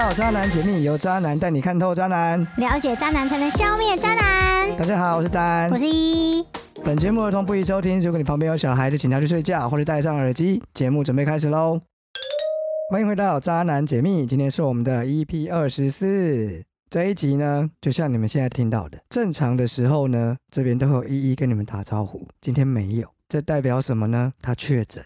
到《渣男解密》，由渣男带你看透渣男。了解渣男才能消灭渣男。大家好，我是丹我。是一，本节目儿童不宜收听，如果你旁边有小孩，就请他去睡觉或者戴上耳机。节目准备开始喽！欢迎回到《渣男解密》，今天是我们的 EP 二十四。这一集呢，就像你们现在听到的，正常的时候呢，这边都会有一一跟你们打招呼，今天没有，这代表什么呢？他确诊。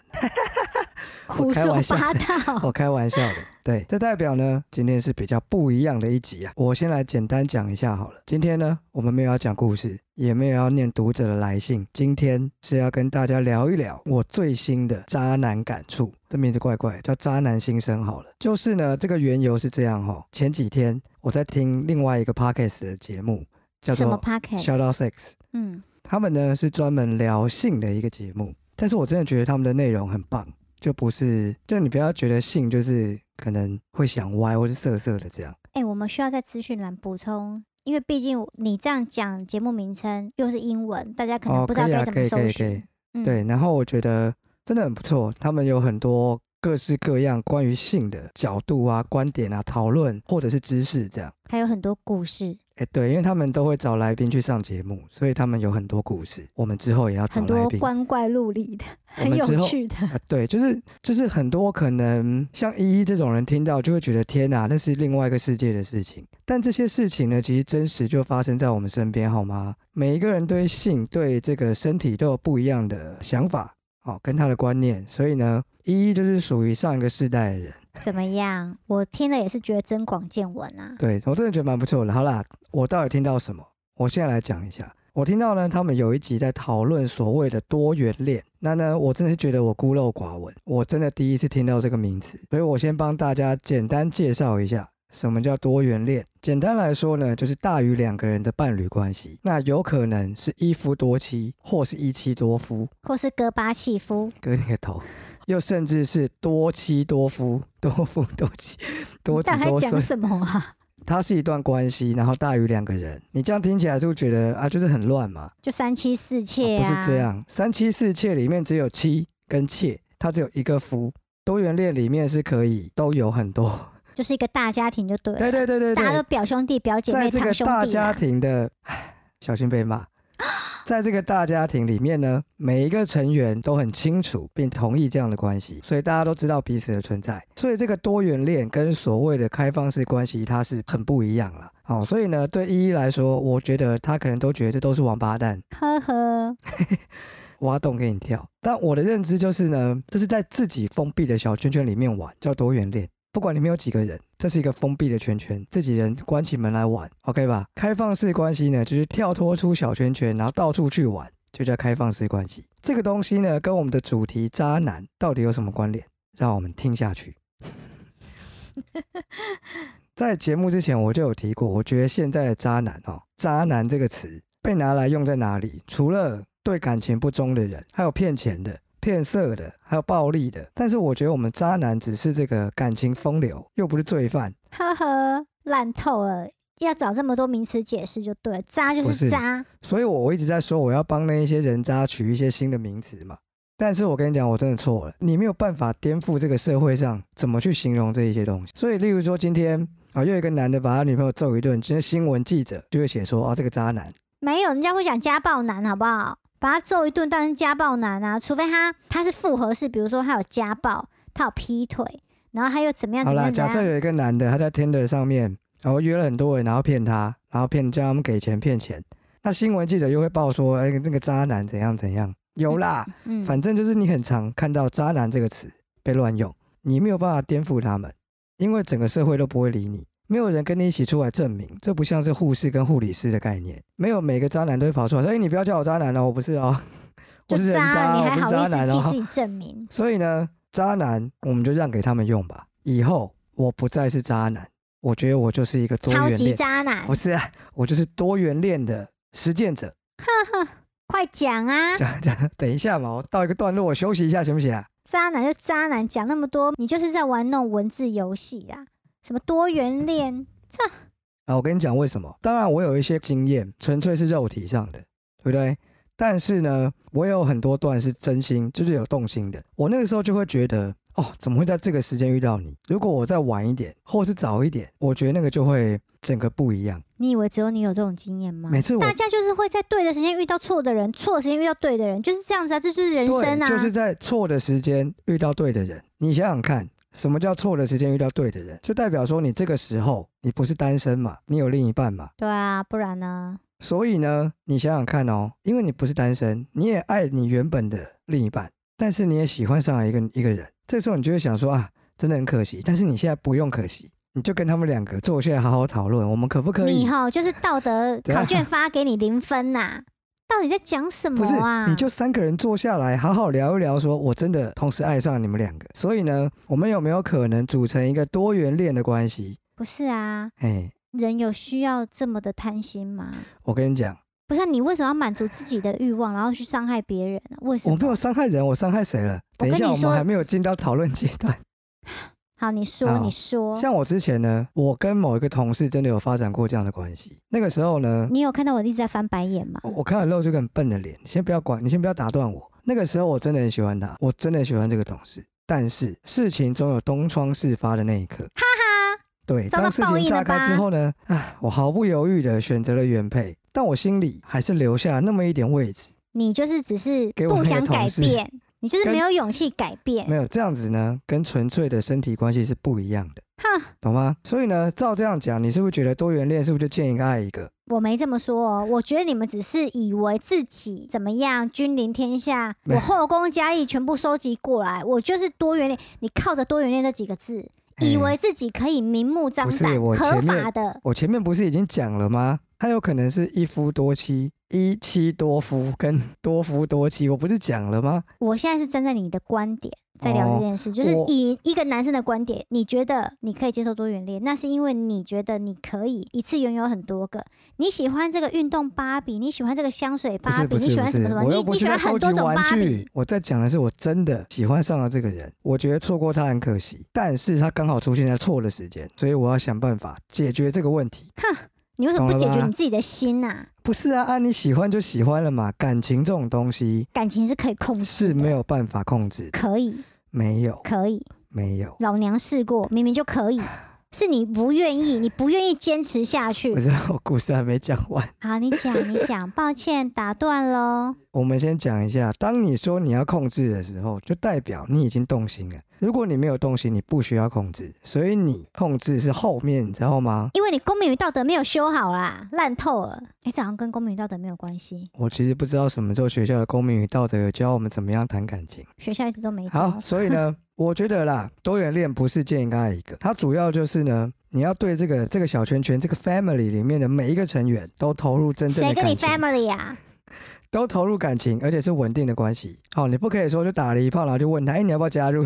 胡说八道。我开玩笑的，对，这代表呢，今天是比较不一样的一集啊。我先来简单讲一下好了。今天呢，我们没有要讲故事，也没有要念读者的来信，今天是要跟大家聊一聊我最新的渣男感触。这名字怪怪，叫渣男心声好了。就是呢，这个缘由是这样哈、前几天我在听另外一个 podcast 的节目，叫什么做 podcast？Shout Out Sex。嗯，他们呢是专门聊性的一个节目，但是我真的觉得他们的内容很棒，就不是就你不要觉得性就是可能会想歪或是色色的这样。哎、我们需要在资讯栏补充，因为毕竟你这样讲节目名称又是英文，大家可能哦，不知道该怎么搜寻。。嗯，对，然后我觉得真的很不错，他们有很多各式各样关于性的角度啊、观点啊、讨论或者是知识这样。还有很多故事，哎，对，因为他们都会找来宾去上节目，所以他们有很多故事。我们之后也要找很多来宾。光怪陆离的，很有趣的。啊，对，就是就是很多可能像依依这种人听到就会觉得天哪，那是另外一个世界的事情。但这些事情呢，其实真实就发生在我们身边，好吗？每一个人对性、对这个身体都有不一样的想法，哦，跟他的观念。所以呢，依依就是属于上一个世代的人。怎么样？我听了也是觉得增广见闻啊。对我真的觉得蛮不错的。好啦，我到底听到什么？我现在来讲一下。我听到呢，他们有一集在讨论所谓的多元恋。那呢，我真的是觉得我孤陋寡闻，我真的第一次听到这个名词，所以我先帮大家简单介绍一下什么叫多元恋。简单来说呢，就是大于两个人的伴侣关系，那有可能是一夫多妻，或是一妻多夫，或是戈巴契夫，割你个头。又甚至是多妻多夫、多夫多妻、多子大概多孙讲，什么啊？它是一段关系，然后大于两个人，你这样听起来就会觉得啊，就是很乱嘛。就三妻四妾不啊？是这，样，三妻四妾里面只有妻跟妾，它只有一个夫。多元恋里面是可以都有很多，就是一个大家庭就对了。对对对对大家都，表兄弟、表姐妹、在这个大家啊。庭的，唉小心被骂。在这个大家庭里面呢，每一个成员都很清楚并同意这样的关系，所以大家都知道彼此的存在。所以这个多元恋跟所谓的开放式关系，它是很不一样了。哦，所以呢，对依依来说，我觉得他可能都觉得这都是王八蛋，呵呵，挖洞给你跳。但我的认知就是呢，这是在自己封闭的小圈圈里面玩，叫多元恋。不管里面有几个人，这是一个封闭的圈圈，自己人关起门来玩，OK 吧？开放式关系呢，就是跳脱出小圈圈，然后到处去玩，就叫开放式关系。这个东西呢，跟我们的主题渣男到底有什么关联？让我们听下去。在节目之前我就有提过，我觉得现在的渣男哦，渣男这个词被拿来用在哪里？除了对感情不忠的人，还有骗钱的、骗色的，还有暴力的。但是我觉得我们渣男只是这个感情风流，又不是罪犯。呵呵，烂透了。要找这么多名词解释就对了，渣就不是是渣，所以我我一直在说我要帮那一些人渣取一些新的名词嘛。但是我跟你讲，我真的错了，你没有办法颠覆这个社会上怎么去形容这一些东西。所以，例如说今天啊，又有一个男的把他女朋友揍一顿，今天新闻记者就会写说啊，这个渣男。没有人家会讲家暴男，好不好？把他揍一顿当然是家暴男啊，除非他他是复合式，比如说他有家暴，他有劈腿，然后他又怎么样好啦，假设有一个男的他在 Tinder 上面，然后约了很多人，然后骗他，然后骗叫他们给钱骗钱。那新闻记者又会报说，哎，那个渣男怎样怎样。有啦，嗯，反正就是你很常看到“渣男”这个词被乱用，你没有办法颠覆他们，因为整个社会都不会理你，没有人跟你一起出来证明，这不像是护士跟护理师的概念，没有每个渣男都会跑出来说：“哎，你不要叫我渣男哦，我不是哦，我就是渣人渣，你我不是渣还好意思男哦。替自己证明”？所以呢，渣男我们就让给他们用吧，以后我不再是渣男，我觉得我就是一个多超级渣男不，是、啊，我就是多元恋的实践者。快讲啊！讲讲，等一下嘛，我到一个段落，我休息一下行不行啊？渣男就渣男，讲那么多，你就是在玩弄文字游戏啊，什么多元恋，啊，我跟你讲为什么？当然，我有一些经验，纯粹是肉体上的，对不对？但是呢，我有很多段是真心，就是有动心的。我那个时候就会觉得，哦，怎么会在这个时间遇到你？如果我再晚一点，或是早一点，我觉得那个就会整个不一样。你以为只有你有这种经验吗？每次我大家就是会在对的时间遇到错的人，错的时间遇到对的人，就是这样子啊，这就是人生对，啊。就是在错的时间遇到对的人。你想想看，什么叫错的时间遇到对的人？就代表说你这个时候你不是单身嘛，你有另一半嘛。对啊，不然呢？所以呢，你想想看哦，因为你不是单身，你也爱你原本的另一半，但是你也喜欢上了一个一个人，这时候你就会想说啊，真的很可惜。但是你现在不用可惜，你就跟他们两个坐下来好好讨论，我们可不可以？你哈就是道德考卷发给你零分呐、到底在讲什么不是啊？，你就三个人坐下来好好聊一聊说我真的同时爱上你们两个，所以呢，我们有没有可能组成一个多元恋的关系？不是啊？哎，人有需要这么的贪心吗？我跟你讲，不是啊、你为什么要满足自己的欲望，然后去伤害别人呢、为什么？我没有伤害人，我伤害谁了？等一下，我们还没有进到讨论阶段。好，你说，你说，像我之前呢，我跟某一个同事真的有发展过这样的关系。那个时候呢，你有看到我一直在翻白眼吗？我我看到露出一个很笨的脸，你先不要管，你先不要打断我。那个时候我真的很喜欢他，我真的很喜欢这个同事。但是事情总有东窗事发的那一刻，哈哈，对，当事情炸开之后呢，啊，我毫不犹豫的选择了原配，但我心里还是留下那么一点位置。你就是只是不想改变，你就是没有勇气改变没。有这样子呢，跟纯粹的身体关系是不一样的，哼，懂吗？所以呢，照这样讲，你是不是觉得多元恋是不是就见一个爱一个？我没这么说哦，我觉得你们只是以为自己怎么样君临天下，没我后宫佳丽全部收集过来，我就是多元恋。你靠着多元恋这几个字，以为自己可以明目张不是胆、合我前面法的。我前面不是已经讲了吗？他有可能是一夫多妻、一妻多夫跟多夫多妻，我不是讲了吗？我现在是站在你的观点在聊这件事，就是以一个男生的观点，你觉得你可以接受多元恋，那是因为你觉得你可以一次拥有很多个。你喜欢这个运动芭比，你喜欢这个香水芭比，你喜欢什么什么？，你你喜欢很多种芭玩具比。，我在讲的是我真的喜欢上了这个人，我觉得错过他很可惜，但是他刚好出现在错的时间，所以我要想办法解决这个问题。哼你为什么不解决你自己的心呐、不是啊，啊你喜欢就喜欢了嘛，感情这种东西感情是可以控制是，没有办法控制，可以，没有可以。没有。老娘试过，明明就可以，是你不愿意，你不愿意坚持下去我。知道我故事还没讲完。好，你讲，你讲，抱歉，打断喽。我们先讲一下，当你说你要控制的时候，就代表你已经动心了。如果你没有动心，你不需要控制，所以你控制是后面，你知道吗？因为你公民与道德没有修好啦，烂透了。哎，这好像跟公民与道德没有关系，我其实不知道什么时候学校的公民与道德有教我们怎么样谈感情。学校一直都没好，教。所以呢，我觉得啦，多元恋不是见一个爱一个，它主要就是呢，你要对这个这个小圈圈、这个 family 里面的每一个成员都投入真正谁跟你的感情，family 啊？都投入感情，而且是稳定的关系。好，你不可以说就打了一炮，然后就问他，哎，你要不要加入？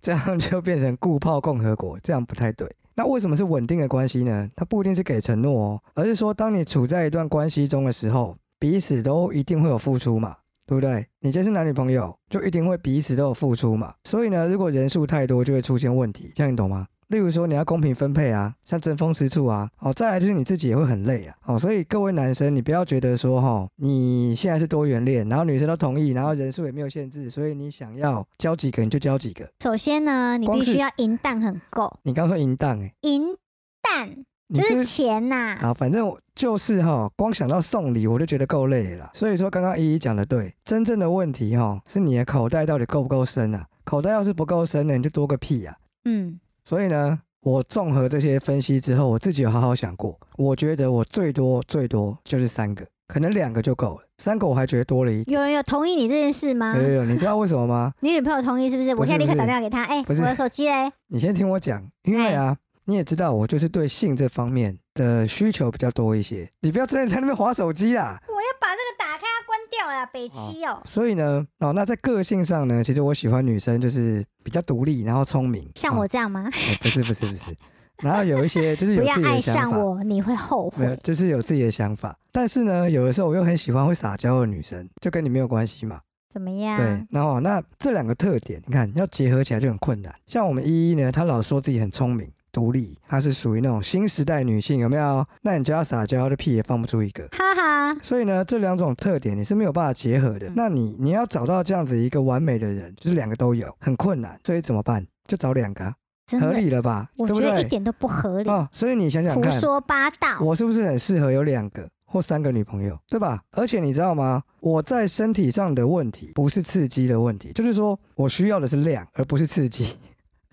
这样就变成固炮共和国，这样不太对。那为什么是稳定的关系呢？它不一定是给承诺哦，而是说当你处在一段关系中的时候，彼此都一定会有付出嘛，对不对？你这是男女朋友，就一定会彼此都有付出嘛。所以呢，如果人数太多，就会出现问题，这样你懂吗？例如说你要公平分配啊，像争风吃醋啊，哦，再来就是你自己也会很累啊，哦，所以各位男生，你不要觉得说哈、哦，你现在是多元恋，然后女生都同意，然后人数也没有限制，所以你想要交几个你就交几个。首先呢，你必须要银弹很够，你刚说淫荡哎，银弹就是钱呐、啊，反正我就是哈、光想到送礼我就觉得够累了。所以说刚刚依依讲的对，真正的问题哈、是你的口袋到底够不够深啊？口袋要是不够深呢，你就多个屁啊、嗯，所以呢，我综合这些分析之后，我自己有好好想过，我觉得我最多最多就是三个，可能两个就够了，三个我还觉得多了一点。有人有同意你这件事吗？有有有，你知道为什么吗？你女朋友同意是不是？我现在立刻打电话给她。哎、我的手机嘞？你先听我讲，因为啊，你也知道我就是对性这方面的需求比较多一些，你不要真的在那边划手机啦。我要把这个北七哦。所以呢，哦，那在个性上呢，其实我喜欢女生就是比较独立，然后聪明，像我这样吗？哦不是不是不是，然后有一些就是有 自己不要爱的想法，上我，你会后没有，悔。就是有自己的想法。但是呢，有的时候我又很喜欢会撒娇的女生，就跟你没有关系嘛。怎么样？对，然后那这两个特点，你看要结合起来就很困难。像我们依依呢，她老说自己很聪明，独立，她是属于那种新时代女性，有没有？那你叫她撒娇，的屁也放不出一个。哈哈，所以呢，这两种特点你是没有办法结合的。那你你要找到这样子一个完美的人，就是两个都有，很困难。所以怎么办？就找两个啊，合，理了吧？我？觉得一点都不合理，哦，所以你想想看胡，说八道。我是不是很适合有两个或三个女朋友，对吧？而且你知道吗？我在身体上的问题不是刺激的问题，就是说我需要的是量，而不是刺激。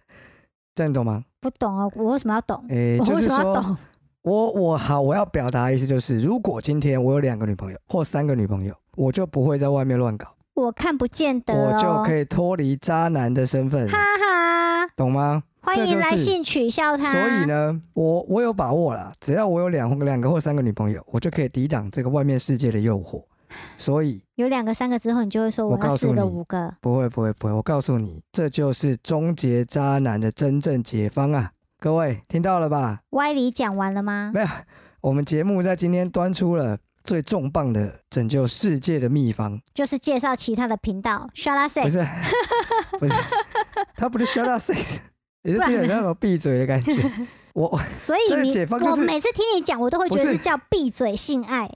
这样你懂吗？不懂啊，我为什么要懂？诶，我为就是说什么要懂？我我好，我要表达的意思就是，如果今天我有两个女朋友或三个女朋友，我就不会在外面乱搞，我看不见得我就哦。可以脱离渣男的身份，哈哈，懂吗？欢迎来信取笑他。所以，呢，我我有把握了，只要我有两两个或三个女朋友，我就可以抵挡这个外面世界的诱惑。所以有两个、三个之后，你就会说我要四个、五个。不会不会不会，我告诉你，这就是终结渣男的真正解方啊！各位听到了吧？歪理讲完了吗？没有，我们节目在今天端出了最重磅的拯救世界的秘方，就是介绍其他的频道 s h a l a 不。是不是，他不是 shut up sex，也是听起来像那种闭嘴的感觉。我所以你，就是我每次听你讲，我都会觉得是是叫闭嘴性爱，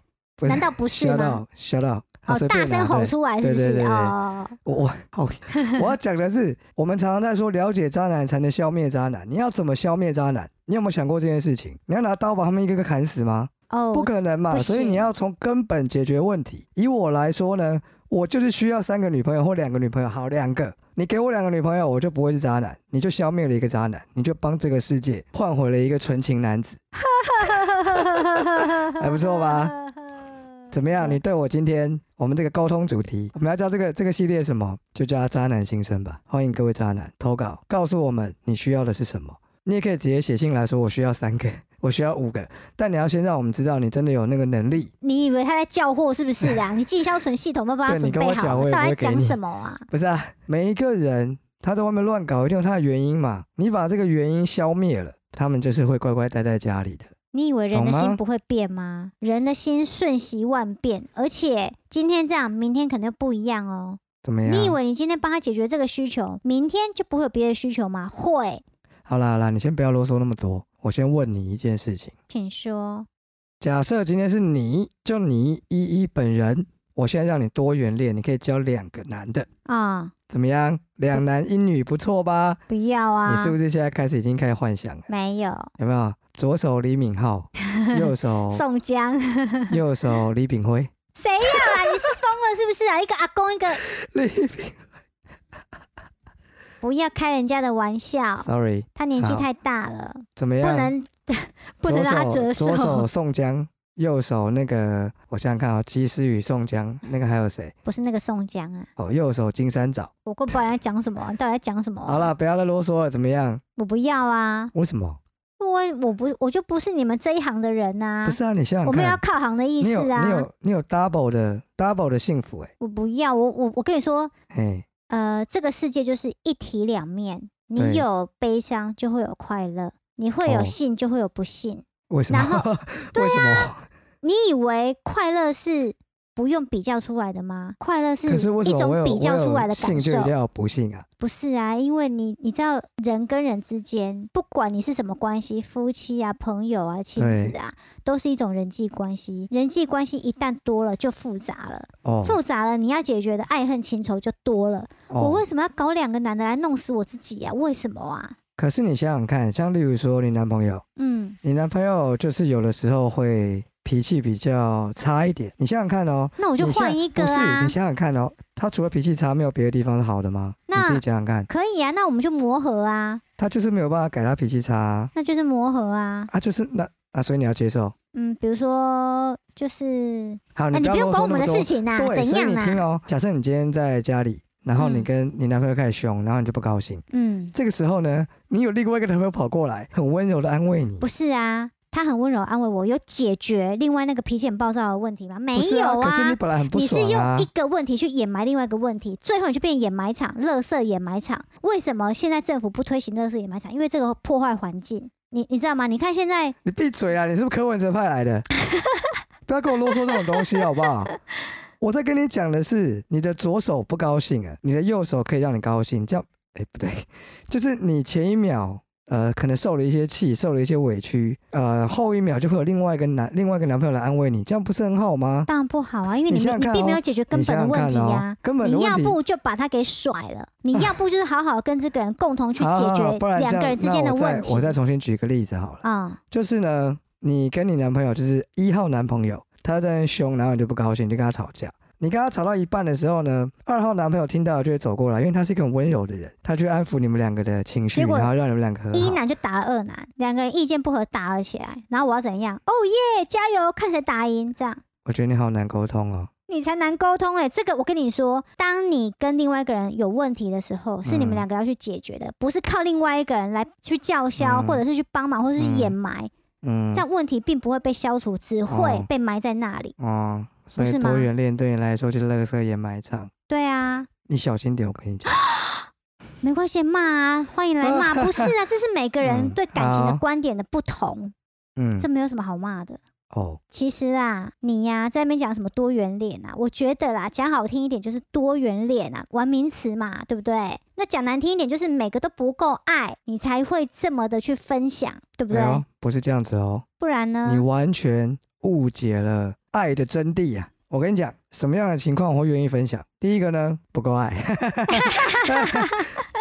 难道不是吗？up shut up，啊哦，大声吼出来是不是？哦，我我好，我要讲的是，我们常常在说了解渣男才能消灭渣男。你要怎么消灭渣男？你有没有想过这件事情？你要拿刀把他们一个个砍死吗？哦，不可能嘛！所以你要从根本解决问题。以我来说呢，我就是需要三个女朋友或两个女朋友，好两个。你给我两个女朋友，我就不会是渣男，你就消灭了一个渣男，你就帮这个世界换回了一个纯情男子，还不错吧？怎么样？你对我今天我们这个沟通主题，我们要叫这个这个系列什么？就叫它渣男心声吧。欢迎各位渣男投稿，告诉我们你需要的是什么。你也可以直接写信来说，我需要三个，我需要五个，但你要先让我们知道你真的有那个能力。你以为他在叫货是不是啊？你进销存系统都帮他对你准备好了，跟我讲我也到底在讲什么啊？不是啊，每一个人他在外面乱搞，一定有他的原因嘛。你把这个原因消灭了，他们就是会乖乖待在家里的。你以为人的心不会变吗？人的心瞬息万变，而且今天这样，明天可能不一样哦。怎么样？你以为你今天帮他解决这个需求，明天就不会有别的需求吗？会，好啦好啦，你先不要啰嗦那么多。我先问你一件事情：请说。假设今天是你，就你依依本人，我现在让你多元恋，你可以交两个男的，啊、怎么样？两男一女不错吧？不要啊！你是不是现在开始已经开始幻想了？没有？有没有？左手李敏镐，右手宋江，右手李炳辉，要啊？你是疯了是不是啊？一个阿公，一个李炳不要开人家的玩笑，，sorry，他年纪好太大了，怎么样？不能 不能左让他折手左手宋江，右手那个我想想看啊，及时雨宋江，那个还有谁？不是那个宋江啊！哦，右手金山枣。我根本不知道你在讲什么，你到底在讲什么？好，了，不要再啰嗦了，怎么样？我不要啊！为什么？我我不我就不是你们这一行的人呐、不是啊，你想想我没有要，靠行的意思啊！你有你有 double 的 double 的幸福哎、我不要，我我我跟你说，呃，这个世界就是一体两面，你有悲伤就会有快乐，你会有哦幸就会有不幸。为什么？然后 为什么？你以为快乐是不用比较出来的吗？快乐是一种比较出来的感受一定，要不幸啊？不是啊？因为你你知道，人跟人之间，不管你是什么关系，夫妻啊、朋友啊、亲子啊，都是一种人际关系。人际关系一旦多了，就复杂了，哦复杂了，你要解决的爱恨情仇就多了。我哦，为什么要搞两个男的来弄死我自己啊？为什么啊？可是你想想看，像例如说你男朋友，嗯，你男朋友就是有的时候会脾气比较差一点。你想想看哦，那我就换一个不是，啊你，想想看哦，他除了脾气差，没有别的地方是好的吗？你自己想想看，可以啊，那我们就磨合啊，他就是没有办法改他脾气差啊，那就是磨合啊。啊就是那啊，所以你要接受。嗯，比如说就是，好，哎、你不用管我们。的事情呐、对，怎所以样啊？你听哦，假设你今天在家里，然后你嗯跟你男朋友开始凶，然后你就不高兴。嗯，这个时候呢，你有另外一个男朋友跑过来，很温柔的安慰你。不是啊，他很温柔安慰我，有解决另外那个脾气很暴躁的问题吗？没不是啊，可是你本来很不你是用一。个问题去掩埋另外一个问题，最后你就变掩埋场、垃圾掩埋场。为什么现在政府不推行垃圾掩埋场？因为这个破坏环境。你你知道吗？你看现在你闭嘴啊！你是不是柯文哲派来的？不要跟我啰嗦这种东西好不好？我在跟你讲的是，你的左手不高兴啊，你的右手可以让你高兴，这样，哎、不对，就是你前一秒呃，可能受了一些气，受了一些委屈，呃，后一秒就会有另外一个男另外一个男朋友来安慰你，这样不是很好吗？当然不好啊，因为你你想想看你并没有哦解决根本的问题呀、根本你要。不就把他给甩了，你要不就是好好跟这个人共同去解决两个人之间的那我再问题。我再重新举个例子好了，嗯，就是呢，你跟你男朋友就是一号男朋友，他在那凶，然后你就不高兴，你就跟他吵架。你跟他吵到一半的时候呢，二号男朋友听到就会走过来，因为他是一个很温柔的人，他去安抚你们两个的情绪，结果然后让你们两个和好。一男就打了二男，两个人意见不合打了起来，然后我要怎样？哦耶，加油，看谁打赢，这样。我觉得你好难沟通哦。你才难沟通嘞！这个我跟你说，当你跟另外一个人有问题的时候，是你们嗯两个要去解决的，不是靠另外一个人来去叫嚣，嗯或者是去帮忙，或者是掩埋。嗯这，样问题并不会被消除，只会哦被埋在那里。哦，所以多元恋对你来说就是垃圾掩埋场。对啊，你小心点，我跟你讲。没关系，骂啊，欢迎来骂。不是啊，这是每个人嗯对感情的好观点的不同，嗯这，没有什么好骂的。哦，其实啊，你呀、在那边讲什么多元恋啊？我觉得啦，讲好听一点就是多元恋啊，玩名词嘛，对不对？那讲难听一点就是每个都不够爱，你才会这么的去分享，对不对？哎，不是这样子哦，不然呢你？完全误解了爱的真谛啊！我跟你讲，什么样的情况我会愿意分享？第一个呢，不够爱；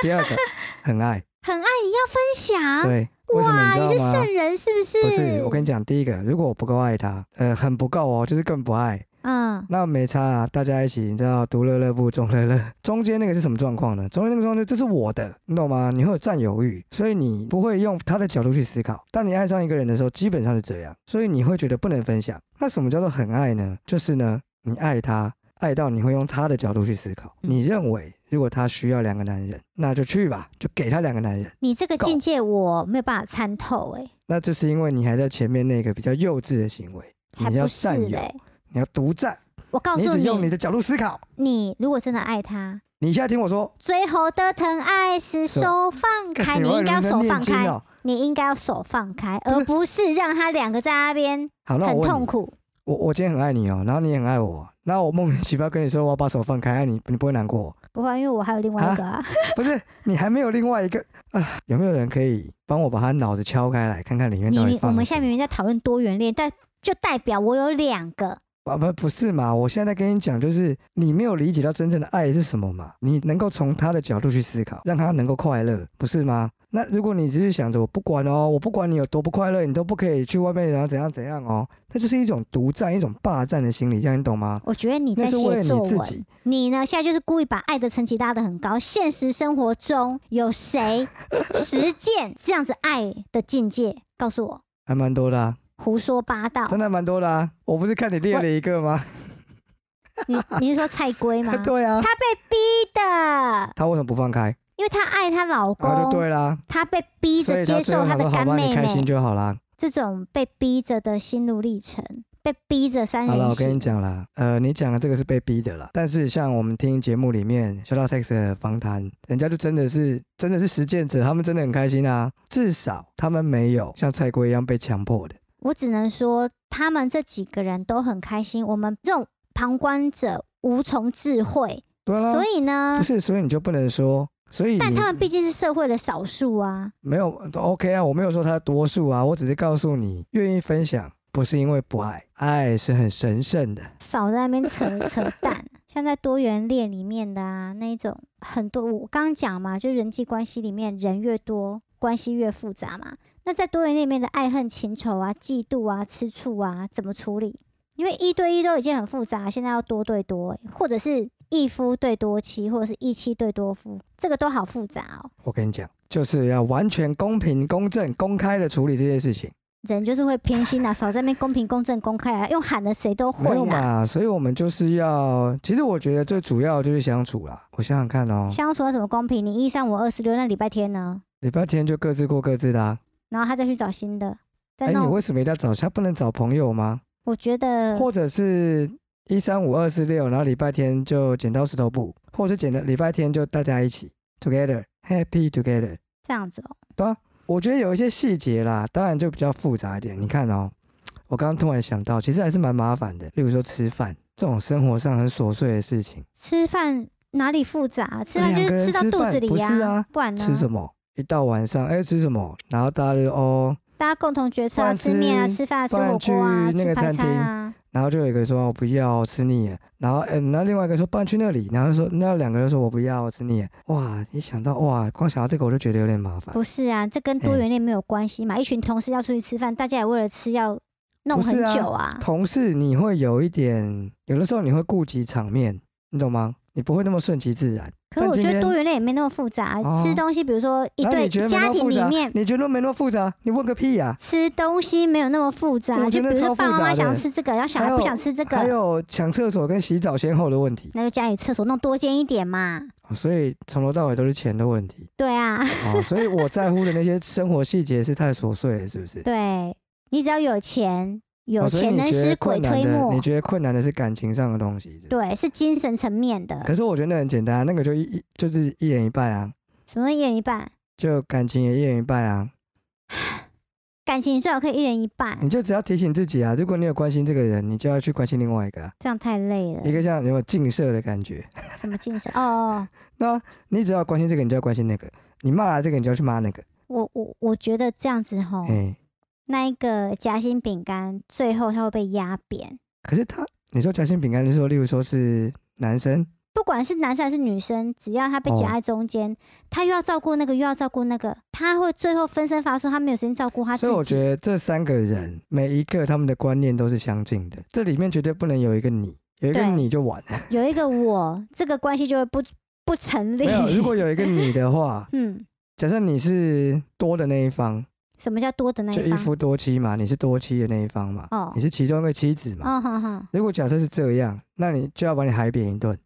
第二个，很爱。很爱你要分享，对，为什么哇，你是？圣人是不是？不是，我跟你讲，第一个，如果我不够爱他，呃，很不够哦，就是更不爱，嗯，那没差啊，大家一起，你知道，独乐乐不众乐乐，中间那个是什么状况呢？中间那个状况，这是我的，你懂吗？你会有占有欲，所以你不会用他的角度去思考。当你爱上一个人的时候，基本上是这样，所以你会觉得不能分享。那什么叫做很爱呢？就是呢，你爱他，爱到你会用他的角度去思考。嗯你认为如果他需要两个男人，那就去吧，就给他两个男人。你这个境界我没有办法参透、哎，那就是因为你还在前面那个比较幼稚的行为，你要占有嘞。你要独占，我告诉你你只用你你，的角度思考。你如果真的爱他，你现在听我说，最后的疼爱是手放开，你应该要手放开。你应该要手放开，不而不是让他两个在那边很，痛苦。我我今天很爱你哦，然后你也很爱我，那我莫名其妙跟你说我要把手放开，啊、你你不会难过？不会，因为我还有另外一个啊。不是，你还没有另外一个啊？有没有人可以帮我把他脑子敲开来，看看里面到底你我们现在？明明在讨论多元恋，但就代表我有两个。啊不不是嘛？我现在跟你讲，就是你没有理解到真正的爱是什么嘛？你能够从他的角度去思考，让他能够快乐，不是吗？那如果你只是想着我不管哦，我不管你有多不快乐，你都不可以去外面然后怎样怎样哦，那就是一种独占、一种霸占的心理，这样你懂吗？我觉得你在写作文你自己，你呢现在就是故意把爱的层级拉得很高。现实生活中有谁 实践这样子爱的境界？告诉我，还蛮多的、啊，胡说八道。真的蛮多的啊！我不是看你列了一个吗？你你是说菜龟吗？对啊，她被逼的，他为什么不放开？因为她爱她老公。啊就公，对啦，她被逼着接受她的干妹你开心。就好啦。这种被逼着的心路历程，被逼着三好了，我跟你行。讲啦，呃，你讲的这个是被逼的啦，但是像我们听节目里面 o t Sex 的访谈，人家就真的是真的是实践者，他们真的很开心啊，至少他们没有像蔡圭一样被强迫的。我只能说，他们这几个人都很开心，我们这种旁观者无从智慧。对啊，所以呢不，是，所以你就不能说，所以但他们毕竟是社会的少数啊。没有都 OK 啊，我没有说他多数啊，我只是告诉你，愿意分享不是因为不爱，爱是很神圣的。少在那边扯扯淡。像在多元恋里面的啊，那一种很多，我刚刚讲嘛，就人际关系里面人越多，关系越复杂嘛。那在多元恋里面的爱恨情仇啊、嫉妒啊、吃醋啊，怎么处理？因为一对一都已经很复杂，现在要多对多、欸，或者是一夫对多妻，或者是一妻对多夫，这个都好复杂哦。我跟你讲，就是要完全公平、公正、公开的处理这些事情。人就是会偏心啊，少在那边公平、公正、公开啊，用喊的谁都没会啦。有嘛，所以我们就是要，其实我觉得最主要就是相处啦。我想想看哦，相处要怎么公平？你一三五二四六，那礼拜天呢？礼拜天就各自过各自的、啊。然后他再去找新的，哎。你为什么一定要找他？不能找朋友吗？我觉得或者是一三五二四六，然后礼拜天就剪刀石头布，或者剪的礼拜天就大家一起 together happy together。这样子哦。我觉得有一些细节啦，当然就比较复杂一点。你看哦，我刚刚突然想到，其实还是蛮麻烦的。例如说吃饭这种生活上很琐碎的事情，吃饭哪里复杂？吃饭就是吃到肚子里呀、不是啊不然呢？吃什么？一到晚上，哎、吃什么？然后大家就哦，大家共同决策啊，不然吃面啊，吃吃饭啊，吃不然火锅啊，去那个排餐厅餐啊。然后就有一个说我不要吃腻了，然后嗯，那另外一个说不然去那里，然后说那两个人说我不要我吃腻了，哇，一想到哇，光想到这个我就觉得有点麻烦。不是啊，这跟多元恋没有关系嘛。一群同事要出去吃饭，大家也为了吃要弄很久啊。同事你会有一点，有的时候你会顾及场面，你懂吗？你不会那么顺其自然。可是我觉得多元恋也没那么复杂，哦吃东西，比如说一对家庭里面你觉得没那么复杂？你问个屁呀、吃东西没有那么复杂，就比如说爸爸妈想吃这个，然后小孩不想吃这个还个，有抢厕所跟洗澡先后的问题，那就家里厕所弄多间一点嘛。所以从头到尾都是钱的问题对啊，哦。所以我在乎的那些生活细节是太琐碎了，是不是？对你只要有钱，有钱能使鬼推磨你。觉得困难的是感情上的东西是是对，是精神层面的。可是我觉得那很简单啊，那个就一一就是一人一半啊，什么一人一半？就感情也一人一半啊。感情最好可以一人一半，你就只要提醒自己啊，如果你有关心这个人，你就要去关心另外一个、啊，这样太累了一。个像有有近射的感觉。什么精神？哦哦，那你只要关心这个，你就要关心那个；你骂了这个，你就要去骂那个。我我我觉得这样子吼，哎、那一个夹心饼干最后它会被压扁。可是他，你说夹心饼干，你说例如说是男生，不管是男生还是女生，只要他被夹哦在中间，他又要照顾那个，又要照顾那个，他会最后分身乏术，他没有时间照顾他自所以我觉。得这三个人每一个他们的观念都是相近的，这里面绝对不能有一个你，有一个你就完了。有一个我，这个关系就会不不成立。没有，如果有一个你的话，嗯，假设你是多的那一方，什么叫多的那一方？就一夫多妻嘛，你是多妻的那一方嘛，哦你是其中一个妻子嘛。哦，好好，如果假设是这样，那你就要把你海扁一顿，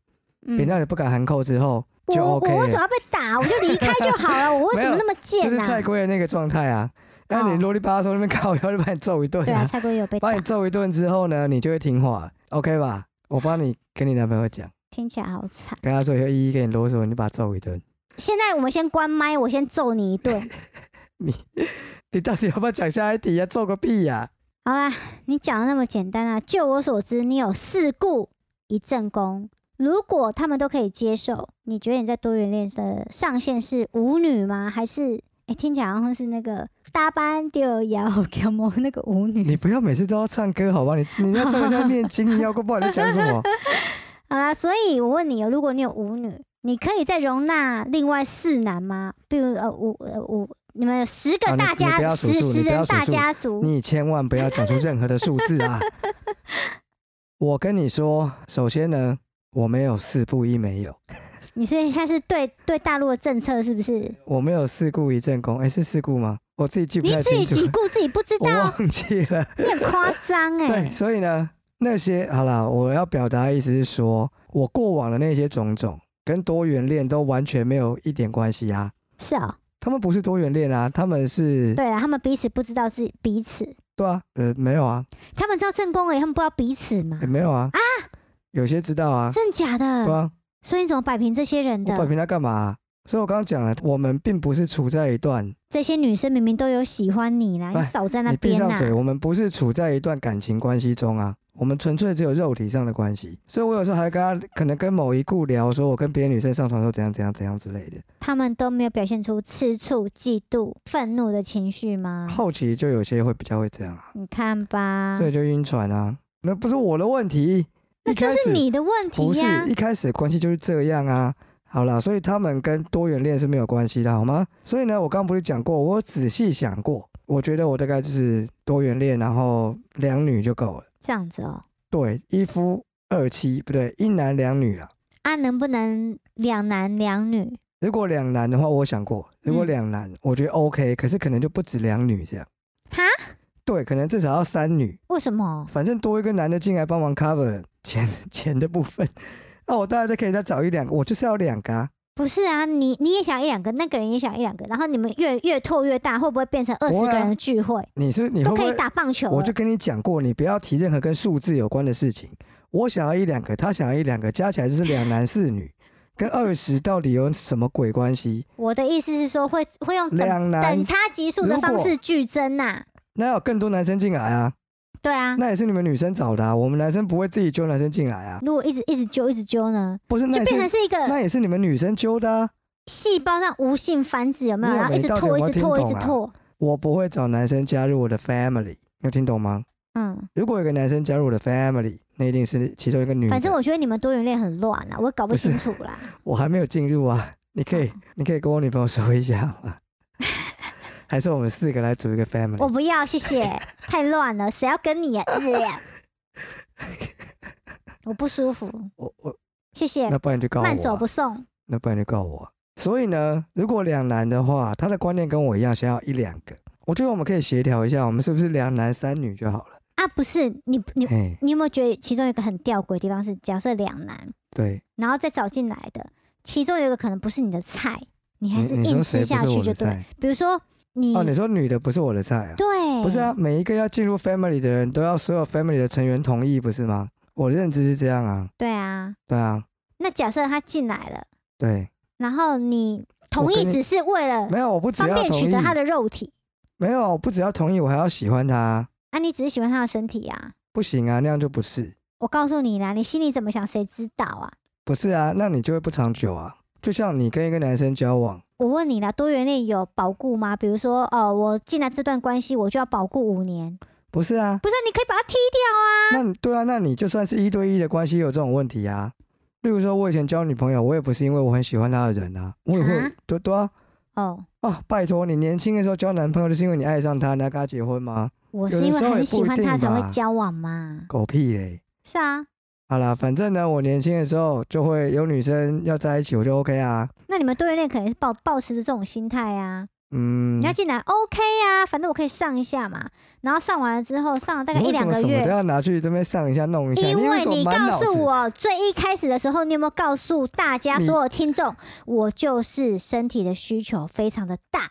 嗯扁到你不敢含扣之后就我我为什么要被打？我就离开就好了，我 为什么那么就贱就、是蔡圭的那个状态啊。那哦你啰里吧嗦那边靠，腰就把你揍一顿对啊，啊。蔡圭有被打把你，揍一顿之后呢，你就会听话，OK 吧？我帮你跟你男朋友讲，听起来好惨。跟他说以后一一跟你啰嗦，你就把他揍一顿。现在我们先关麦，我先揍你一顿。你到底要不要讲下一题呀、揍个屁呀、好啦，你讲的那么简单啊！就我所知，你有四顾一正宫。如果他们都可以接受，你觉得你在多元恋的上限是舞女吗？还是哎、听起来好像是那个大班就要给我那个舞女？你不要每次都要唱歌好吧？你你要唱一下念经，你要不知道你在讲什么。好啦，所以我问你哦，如果你有舞女，你可以再容纳另外四男吗？比如呃五呃五，你们有十个大家，不要数十人大家族，你千万不要讲出任何的数字啊！我跟你说，首先呢，我没有四不一没有，你是现在是对对大陆的政策是不是？我没有四故一正宫。哎，是四故吗？我自己记不你太清楚，自己几顾自己不知我道，忘记了。你很夸张哎对，。所以呢，那些好了，我要表达的意思是说，我过往的那些种种跟多元恋都完全没有一点关系啊。是哦，他们不是多元恋啊，他们是对啊，他们彼此不知道自己彼此，对啊，呃，没有啊，他们知道正宫而已，他们不知道彼此吗？也？没有啊，啊，有些知道啊，真假的？对的？啊，所以你怎么摆平这些人的？我摆平他干嘛啊、所以我刚刚讲了，我们并不是处在一段，这些女生明明都有喜欢你啦，你哎少在那你闭边呐、上嘴，我们不是处在一段感情关系中啊，我们纯粹只有肉体上的关系。所以我有时候还跟他可能跟某一顾聊，说我跟别的女生上床的时候怎样怎样怎样之类的，他们都没有表现出吃醋、嫉妒、愤怒的情绪吗？后期就有些会比较会这样啊，你看吧所，以就晕船啊，那不是我的问题，那就是你的问题不是呀、一开始的关系就是这样啊。好啦，所以他们跟多元恋是没有关系的，好吗？所以呢，我刚刚不是讲过，我仔细想过，我觉得我大概就是多元恋，然后两女就够了。这样子哦。对，一夫二妻，不对，一男两女了。啊，能不能两男两女？如果两男的话，我想过，如果嗯两男，我觉得 OK，可是可能就不止两女这样。哈？对，可能至少要三女，为什么？反正多一个男的进来帮忙 cover 钱钱的部分。那我大概就可以再找一两个，我就是要两个啊。不是啊，你你也想一两个，那个人也想一两个，然后你们越越拓越大，会不会变成二十个人的聚会？你是你会都可以不会？打棒球我就跟你讲过，你不要提任何跟数字有关的事情。我想要一两个，他想要一两个，加起来就是两男四女，跟二十到底有什么鬼关系？我的意思是说会会用等两男等差级数的方式剧增呐、那有更多男生进来啊，对啊，那也是你们女生找的啊，我们男生不会自己揪男生进来啊，如果一直一直揪一直揪呢，不是，那变成是一个那也是你们女生揪的啊，细胞上无性繁殖，有没有？然后一直拖，一直拖，一直拖。我不会找男生加入我的 family，你有听懂吗？嗯，如果有个男生加入我的 family，那一定是其中一个女。反正我觉得你们多元恋很乱啊，我搞不清楚啦。我还没有进入啊，你可以，你可以跟我女朋友说一下吗？还是我们四个来组一个 family？我不要，谢谢，太乱了，谁要跟你啊？呃 我不舒服，我我谢谢那，不然就告我、慢走啊，不送。那不然就告我啊、所以呢，如果两男的话，他的观念跟我一样，想要一两个，我觉得我们可以协调一下，我们是不是两男三女就好了？啊，不是你你，你有没有觉得其中有一个很吊诡的地方是，假设两男，对，然后再找进来的，其中有一个可能不是你的菜，你还是硬吃下去就对。比如说你，哦，你说女的不是我的菜啊？对，不是啊，，每一个要进入 family 的人都要所有 family 的成员同意，不是吗？我的认知是这样啊，对啊。对啊，那假设他进来了，对，然后你同意只是为了没有，我不只方要取得他的肉体，没有，我不只要同意，我还要喜欢他，啊，你只是喜欢他的身体啊。不行啊，那样就不是，我告诉你啦，你心里怎么想，谁知道啊？不是啊，那你就会不长久啊。就像你跟一个男生交往，我问你啦，多元恋有保固吗？比如说，哦，我进来这段关系，我就要保固五年，不是啊，不是？你可以把它踢掉啊。那你对啊，那你就算是一对一的关系，有这种问题啊。例如说，我以前交女朋友，我也不是因为我很喜欢她的人啊，我也会啊对对啊，哦，啊，拜托，你年轻的时候交男朋友，就是因为你爱上他，你要跟他结婚吗？我是因为很喜欢他才会交往嘛。狗屁嘞！是啊，好啦，反正呢，我年轻的时候就会有女生要在一起，我就 OK 啊。那你们多元恋可能是抱抱持着这种心态啊。嗯，你要进来 OK 啊，反正我可以上一下嘛。然后上完了之后，上了大概一两个月么什么都，要拿去这边上一下弄一下？因为为你告诉我最一开始的时候，你有没有告诉大家所有听众，我就是身体的需求非常的大，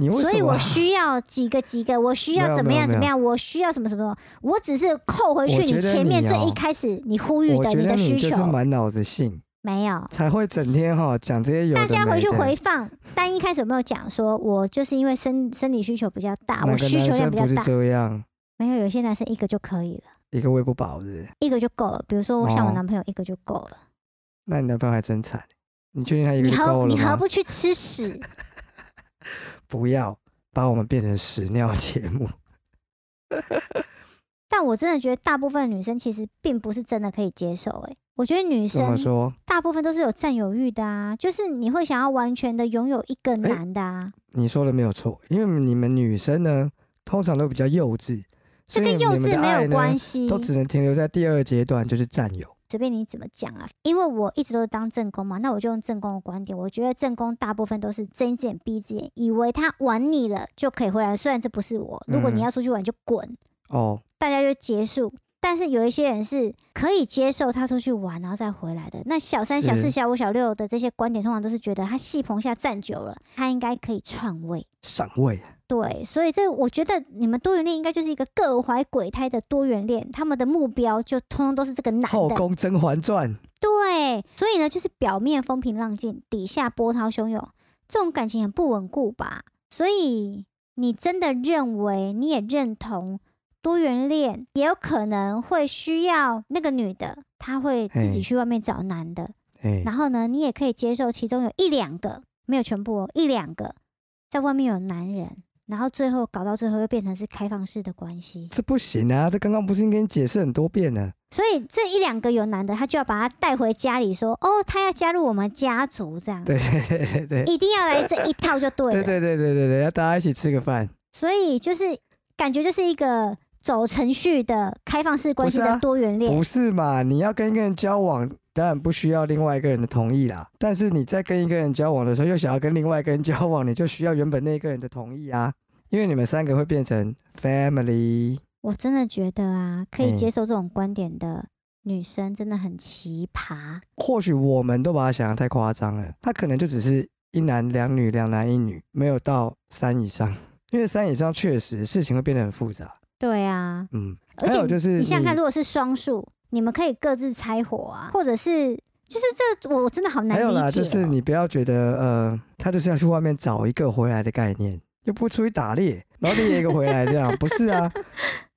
你为什么所以我需要几个几个，我需要怎么样怎么样，我需要什么什么，我只是扣回去你前面最一开始你呼吁的的需你就是求满脑子性，没有。才会整天哈讲这些有的大家回去回放，但一开始有没有讲说，我就是因为生生理需求比较大，我需求量比较大。这样，没有，有些男生一个就可以了，一个喂不饱的。一个就够了。比如说，我像我哦男朋友一个就够了。那你男朋友还真惨，你确定他一个你就够了何你何？不去吃屎？不要把我们变成屎尿 节目。但我真的觉得大部分女生其实并不是真的可以接受、欸。我觉得女怎么生说？大部分都是有占有欲的啊，就是你会想要完全的拥有一个男的啊。你说的没有错，因为你们女生呢，通常都比较幼稚，所这跟幼稚没有关系，都只能停留在第二阶段，就是占有。随便你怎么讲啊。因为我一直都是当正宫嘛，那我就用正宫的观点，我觉得正宫大部分都是睁一只眼闭一只眼，以为他玩腻了就可以回来。虽然这不是我，如果你嗯要出去玩就滚，哦，大家就结束。但是有一些人是可以接受他出去玩然后再回来的。那小三、小四、小五、小六的这些观点，通常都是觉得他戏棚下站久了，他应该可以篡位。上位，对，所以这我觉得你们多元恋应该就是一个各怀鬼胎的多元恋，他们的目标就通通都是这个男的。后宫《甄嬛传》对，所以呢，就是表面风平浪静，底下波涛汹涌，这种感情很不稳固吧？所以你真的认为，你也认同多元恋，也有可能会需要那个女的，她会自己去外面找男的，哎，然后呢，你也可以接受其中有一两个，没有全部哦，一两个在外面有男人，然后最后搞到最后又变成是开放式的关系，这不行啊！这刚刚不是跟你解释很多遍了？所以这一两个有男的，他就要把他带回家里说，哦，他要加入我们家族，这样对对对对对，一定要来这一套就对了。对对对对对对，要大家一起吃个饭。所以就是感觉就是一个走程序的开放式关系的多元恋。不是嘛？你要跟一个人交往，当然不需要另外一个人的同意啦。但是你在跟一个人交往的时候，又想要跟另外一个人交往，你就需要原本那个人的同意啊。因为你们三个会变成 family。我真的觉得啊，可以嗯接受这种观点的女生真的很奇葩。或许我们都把她想的太夸张了，她可能就只是一男两女，两男一女，没有到三以上。因为三以上确实事情会变得很复杂。对啊，嗯，而且就是你想想看，如果是双数，你们可以各自拆伙啊，或者是就是这我我真的好难还有啦。就是你不要觉得呃，他就是要去外面找一个回来的概念，又不出去打猎，然后猎一个回来这样，不是啊？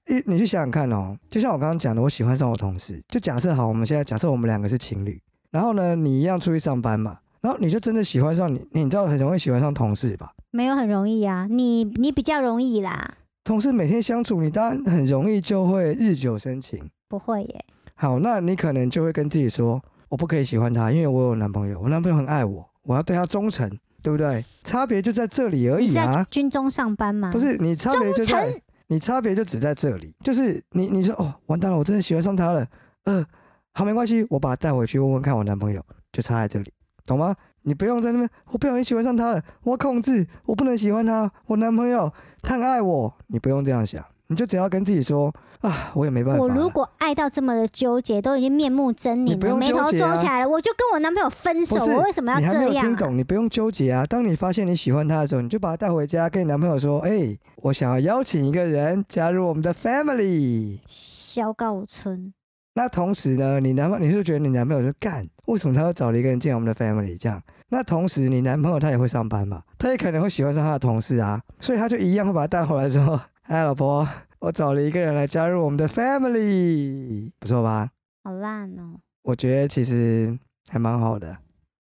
你你去想想看哦，就像我刚刚讲的，我喜欢上我同事，就假设好，我们现在假设我们两个是情侣，然后呢，你一样出去上班嘛，然后你就真的喜欢上你，你知道很容易喜欢上同事吧？没有很容易啊，你你比较容易啦，同事每天相处，你当然很容易就会日久生情。不会耶。好，那你可能就会跟自己说，我不可以喜欢他，因为我有男朋友，我男朋友很爱我，我要对他忠诚，对不对？差别就在这里而已啊，军中上班吗？不，是你差别就在你差别就只在这里，就是你你说哦，完蛋了，我真的喜欢上他了，呃，好没关系，我把他带回去问问看我男朋友，就差在这里，懂吗？你不用在那边，我不小心喜欢上他了，我要控制，我不能喜欢他，我男朋友他很爱我，你不用这样想，你就只要跟自己说啊，我也没办法，我如果爱到这么的纠结，都已经面目狰狞眉头皱起来了，我就跟我男朋友分手，我为什么要你还没这样、啊？有听懂，你不用纠结啊。当你发现你喜欢他的时候，你就把他带回家，跟你男朋友说：“哎、我想要邀请一个人加入我们的 family。小告村，”那同时呢，你男朋友你是觉得你男朋友就干，为什么他要找了一个人进我们的 family 这样？那同时你男朋友他也会上班嘛，他也可能会喜欢上他的同事啊，所以他就一样会把他带回来说：“哎，老婆，我找了一个人来加入我们的 family，不错吧？好烂哦。我觉得其实还蛮好的。”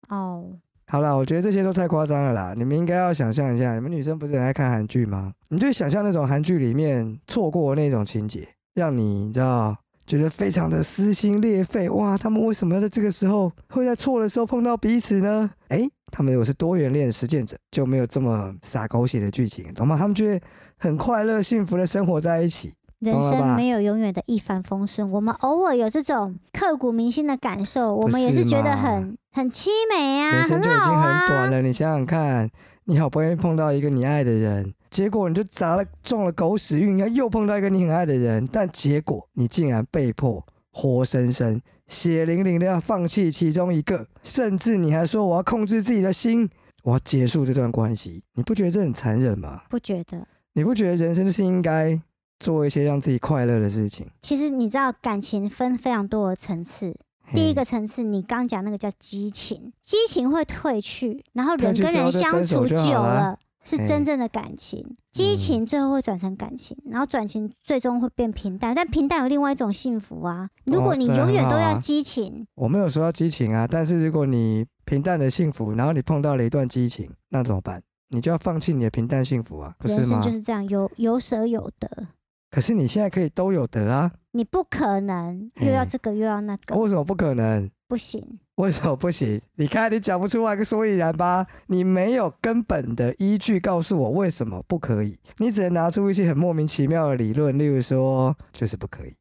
哦，好啦，我觉得这些都太夸张了啦！你们应该要想象一下，你们女生不是很爱看韩剧吗？你就想象那种韩剧里面错过的那种情节，让你你知道觉得非常的撕心裂肺。哇，他们为什么要在这个时候会在错的时候碰到彼此呢？诶，他们如果是多元恋实践者，就没有这么洒狗血的剧情，懂吗？他们就会很快乐、幸福的生活在一起。人生没有永远的一帆风顺，我们偶尔有这种刻骨铭心的感受，我们也是觉得很很凄美啊，人生就已经很短啊。了，你想想看，你好不容易碰到一个你爱的人，结果你就砸了中了狗屎运，又碰到一个你很爱的人，但结果你竟然被迫活生生、血淋淋的要放弃其中一个，甚至你还说我要控制自己的心，我要结束这段关系，你不觉得这很残忍吗？不觉得？你不觉得人生就是应该做一些让自己快乐的事情？其实你知道，感情分非常多的层次。第一个层次，你刚讲那个叫激情，激情会褪去，然后人跟人相处久了，是真正的感情。激情最后会转成感情，然后转情最终会变平淡，但平淡有另外一种幸福啊。如果你永远都要激情，我没有说要激情啊，但是如果你平淡的幸福，然后你碰到了一段激情，那怎么办？你就要放弃你的平淡幸福啊，不是吗人生就？是这样，有有舍有得。可是你现在可以都有得啊，你不可能又要这个又要那个，为什么不可能？不行。为什么不行？你看你讲不出来个所以然吧？你没有根本的依据告诉我为什么不可以，你只能拿出一些很莫名其妙的理论，例如说就是不可以。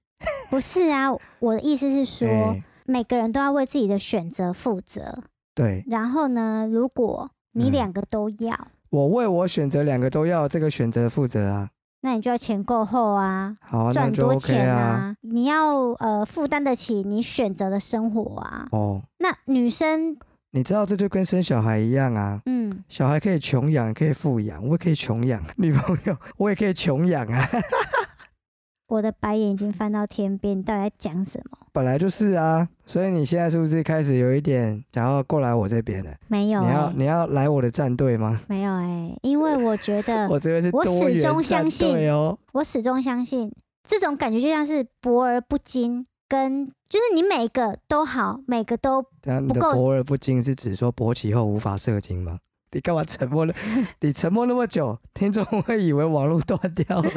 不是啊，我的意思是说，哎每个人都要为自己的选择负责。对然后呢，如果你嗯两个都要，我为我选择两个都要这个选择负责啊。那你就要钱够厚啊，好，那赚就多 OK 钱啊。你要呃负担得起你选择的生活啊。哦，那女生，你知道这就跟生小孩一样啊。嗯，小孩可以穷养，可以富养，我也可以穷养女朋友，我也可以穷养啊，我的白眼已经翻到天边，你到底在讲什么？本来就是啊，所以你现在是不是开始有一点想要过来我这边了？没有、你要欸，你要来我的战队吗？没有哎、因为我觉得 我这边是我多始终相信。我始终相信，这种感觉就像是博而不精，跟就是你每个都好，每个都不够博而不精是指说勃起后无法射精吗？你干嘛沉默了？你沉默那么久，听众会以为网络断掉了。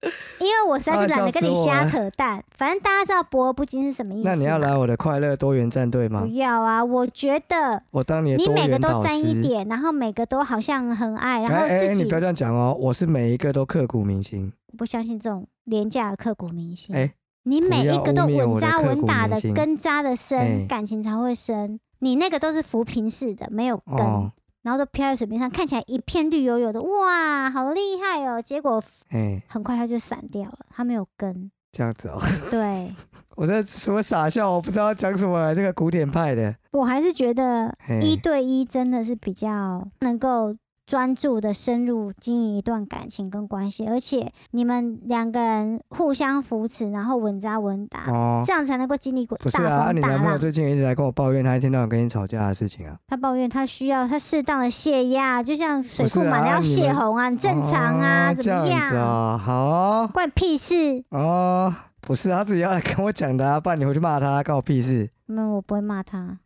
因为我实在是啊懒得跟你瞎扯淡。反正大家知道博而不精是什么意思。那你要来我的快乐多元战队吗不？要啊！我觉得我当你你每个都沾一。点，然后每个都好像很爱，然后哎哎，自己你不要这样讲哦，我是每一个都刻骨铭心。我不相信这种廉价的刻骨铭心。哎你每一个都稳扎稳打的根扎的深，哎感情才会深。你那个都是浮萍式的，没有根。哦，然后都飘在水面上，看起来一片绿油油的，哇，好厉害哦！结果哎，很快它就散掉了，它没有根。这样子哦。对 我在什么傻笑，我不知道讲什么。这个古典派的，我还是觉得一对一真的是比较能够专注的深入经营一段感情跟关系，而且你们两个人互相扶持，然后稳扎稳打，哦，这样才能够经历过是啊，啊你男朋友。最近一直在跟我抱怨，他一天到晚跟你吵架的事情啊。他抱怨他需要他适当的泄压，就像水库满了要泄洪啊，很正常啊，哦怎么这样子啊？哦，好哦关你屁事！哦，不是他自己要来跟我讲的啊，不然你回去骂他，关我屁事。没有，我不会骂他。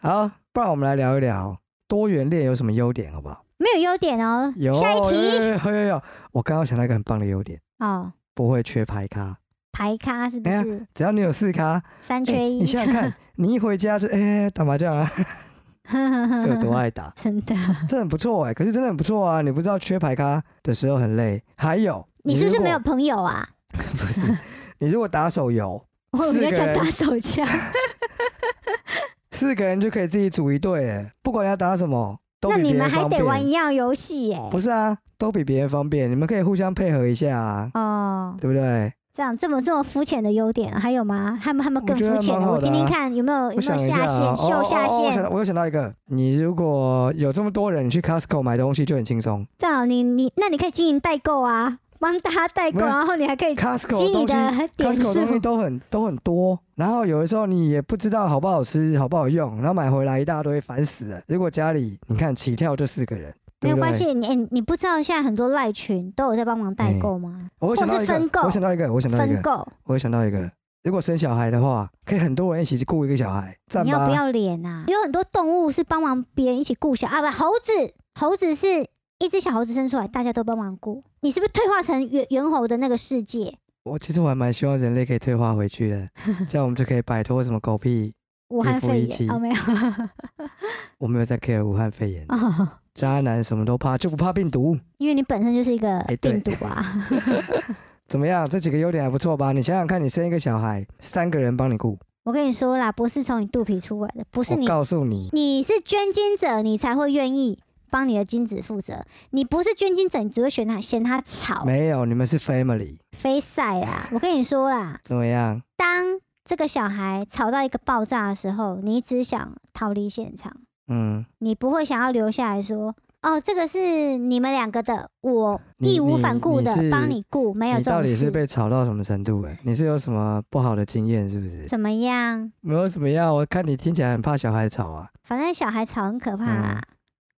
好，不然我们来聊一聊多元恋有什么优点，好不好？没有优点哦。有，下一题有有有有有，我刚刚想到一个很棒的优点，哦，不会缺牌咖，排咖是不是只要你有四咖，哎三缺一？你想想看，你一回家就哎、打麻将啊，是有多爱打，真的，这很不错哎、可是真的很不错啊，你不知道缺牌咖的时候很累，还有你是不是没有朋友啊？不是，你如果打手游，我四个人比较想打手枪。四个人就可以自己组一队了，不管要打什么，都那比别你们还得便。玩一样游戏耶？不是啊，都比别人方便，你们可以互相配合一下啊，哦，对不对？这样这么这么肤浅的优点，还有吗？还有没有还有没有更我觉得肤浅的？蛮的啊我听听看有没有有没有想一下线秀下哦哦哦我想线到。我又想到一个，你如果有这么多人，你去 Costco 买东西就很轻松。这样你你那你可以经营代购啊，帮大家代购，然后你还可以积你的东西，Costco 东西。都很都很多，然后有的时候你也不知道好不好吃，好不好用，然后买回来一大堆，烦死了。如果家里你看起跳就四个人，没有关。系，你你你不知道现在很多赖群都有在帮忙代购吗？我会想到一个我想到一个，我想到一个，分购，我想到一个。如果生小孩的话，可以很多人一起雇一个小孩，你要不要脸啊？有很多动物是帮忙别人一起雇小啊，不，猴子，猴子是一只小猴子生出来，大家都帮忙顾。你是不是退化成猿猿猴的那个世界？我其实我还蛮希望人类可以退化回去的，这样我们就可以摆脱什么狗屁。武汉肺炎哦，没有 我没有在 care 武汉肺炎，哦，渣男什么都怕，就不怕病毒。因为你本身就是一个病毒啊。怎么样？这几个优点还不错吧？你想想看，你生一个小孩，三个人帮你顾，我跟你说啦，不是从你肚皮出来的，不是我你，告诉你，你是捐精者，你才会愿意帮你的精子负责。你不是捐精者，你只会嫌他嫌他吵，没有，你们是 family，非赛啦。我跟你说啦，怎么样？当这个小孩吵到一个爆炸的时候，你只想逃离现场，嗯，你不会想要留下来说。哦，这个是你们两个的，我你义无反顾的帮你顾，没有你到这种事。底是被吵到什么程度？哎，你是有什么不好的经验是不是？怎么样？没有怎么样，我看你听起来很怕小孩吵啊。反正小孩吵很可怕啦。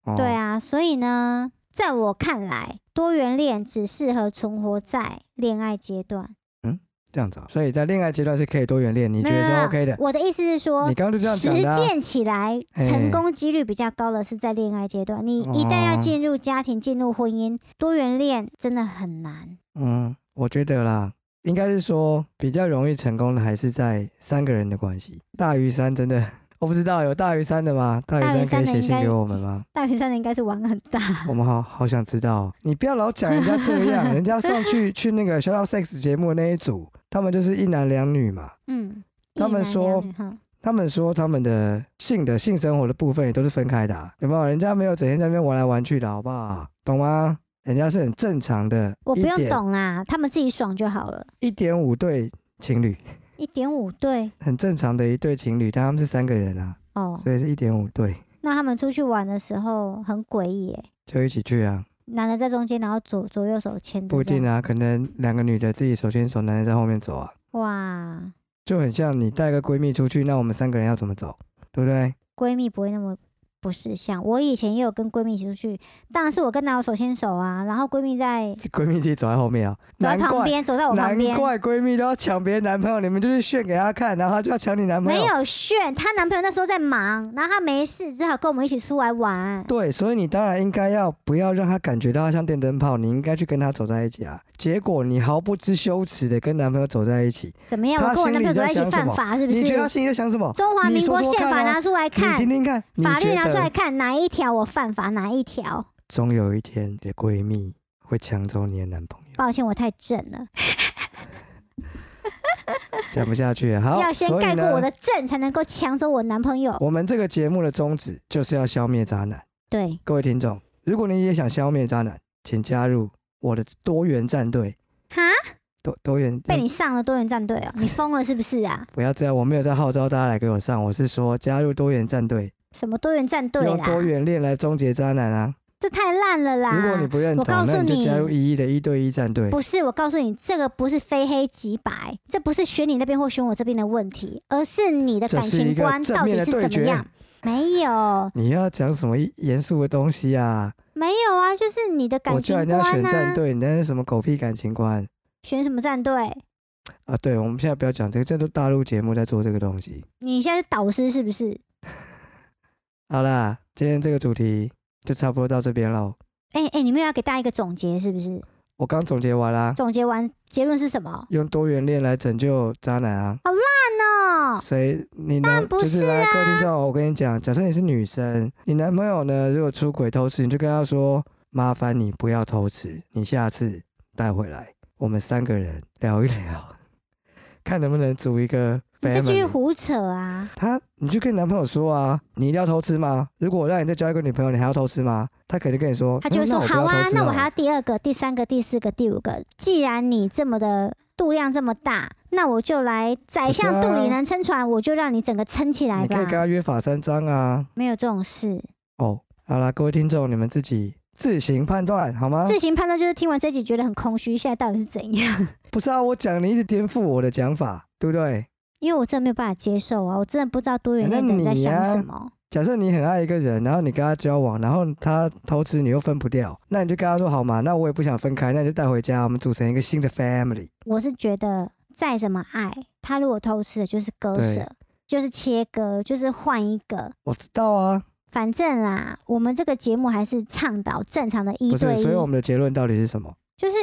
哦、对，啊，所以呢，在我看来，多元恋只适合存活在恋爱阶段。嗯这样子、啊，所以在恋爱阶段是可以多元恋，你觉得是 OK 的？我的意思是说你，刚刚就这样实讲的、啊。践起来成功几率比较高的是在恋爱阶段。你一旦要哦进入家庭、进入婚姻，多元恋真的很难。嗯，我觉得啦，应该是说比较容易成功的还是在三个人的关系。大于三真的，我不知道有大于三的吗？大于大于三可以写信给我们吗？大屿山的应该是玩很大，我们好好想知道。你不要老讲人家这样，人家上去去那个《小小 sex》节目的那一组，他们就是一男两女嘛。嗯。他们说他们说他们的性的性生活的部分也都是分开的、啊，有没有？人家没有整天在那边玩来玩去的，好不好？懂吗？人家是很正常的，我不用懂啦，他们自己爽就好了。一点五对情侣，一点五对。很正常的一对情侣，但他们是三个人啊，哦，所以是一点五对，那他们出去玩的时候很诡异耶，就一起去啊，男的在中间，然后左左右手牵着，不一定。啊，可能两个女的自己手牵手，男的在后面走啊，哇，就很像你带个闺蜜出去，那我们三个人要怎么走，对不对？闺蜜不会那么不是像。我以前也有跟闺蜜一起出去，当然是我跟男友手牵手啊，然后闺蜜在闺蜜自己走在后面啊，走在旁边，走在我旁难边。怪闺蜜都要抢别人男朋友，你们就去炫给她看，然后她就要抢你男朋友。没有炫，她男朋友那时候在忙，然后她没事，只好跟我们一起出来玩。对，所以你当然应该要不要让她感觉到她像电灯泡，你应该去跟她走在一起啊。结果你毫不知羞耻的跟男朋友走在一起，怎么样？她我跟我男朋友心里走在一起在想什么犯法是不是？你觉得他心里在想什么？中华民国宪法拿出来你看，听听看，法律拿出来看，哪一条我犯法，哪一条？总有一天你的闺蜜会抢走你的男朋友？抱歉，我太正了，讲不下去了。好，要先盖过我的正，才能够抢走我男朋友。我们这个节目的宗旨就是要消灭渣男。对，各位听众，如果你也想消灭渣男，请加入我的多元战队。哈，多多元被你上了多元战队哦，你疯了是不是啊？不要这样，我没有在号召大家来给我上，我是说加入多元战队，什么多元战队用多？元恋来终结渣男啊！这太烂了啦！如果你不认同，我告诉那你就加入一一的一对一战队。不是，我告诉你，这个不是非黑即白，这不是选你那边或选我这边的问题，而是你的感情观到底是怎么样？没有，你要讲什么严肃的东西啊？没有啊，就是你的感我情叫人家选。战队，你那是什么狗屁感情观选什么战队？啊？对，我们现在不要讲这个，这都大陆节目在做这个东西。你现在是导师是不是？好啦，今天这个主题就差不多到这边喽。哎哎，你们要给大家一个总结，是不是？我刚总结完啦，总结完结论是什么？用多元恋来拯救渣男啊！好烂哦！所以你男就是来各位听众，我跟你讲，假设你是女生，你男朋友呢如果出轨偷吃，你就跟他说：麻烦你不要偷吃，你下次带回来，我们三个人聊一聊，看能不能组一个你这句。胡扯啊！他，你就跟男朋友说啊，你一定要偷吃吗？如果我让你再交一个女朋友，你还要偷吃吗？他肯定跟你说，他就会说好啊那我还要第二个、第三个、第四个、第五个。既然你这么的度量这么大，那我就来宰相肚里能撑船，我就让你整个撑起来吧你可以跟。他约法三章啊。没有这种事，哦，好啦，各位听众，你们自己自行判断好吗？自行判断就是听完这集觉得很空虚，现在到底是怎样？不是啊，我讲你一直颠覆我的讲法，对不对？因为我真的没有办法接受啊，我真的不知道多元恋的人在想什么。假设你很爱一个人，然后你跟他交往，然后他偷吃，你又分不掉，那你就跟他说好嘛，那我也不想分开，那你就带回家，我们组成一个新的 family。我是觉得再怎么爱，他如果偷吃了就是割舍，就是切割，就是换一个。我知道啊，反正啦，我们这个节目还是倡导正常的一不是，对一，所以我们的结论到底是什么？就是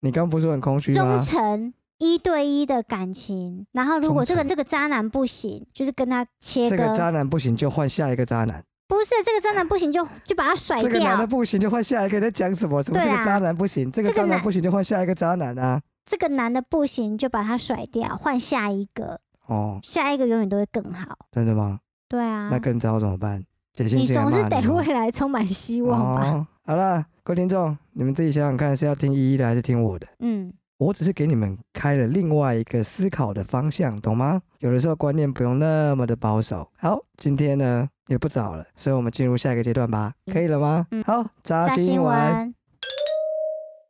你刚不是很空虚忠吗？诚一对一的感情。然后如果这个这个渣男不行，就是跟他切割。这个渣男不行就换下一个渣男，不是这个渣男不行就就把他甩掉这个男的。不行就换下一个。你在讲什么？什么啊这个渣男不行？这个这个渣男不行就换下一个渣男啊？这个男的不行就把他甩掉，换下一个，哦，下一个永远都会更好。真的吗？对啊，那更糟怎么办？你总是得未来充满希望吧？哦，好了，各位听众，你们自己想想看，是要听依依的还是听我的？嗯，我只是给你们开了另外一个思考的方向，懂吗？有的时候观念不用那么的保守。好，今天呢也不早了，所以我们进入下一个阶段吧，可以了吗？嗯好，扎扎新。闻，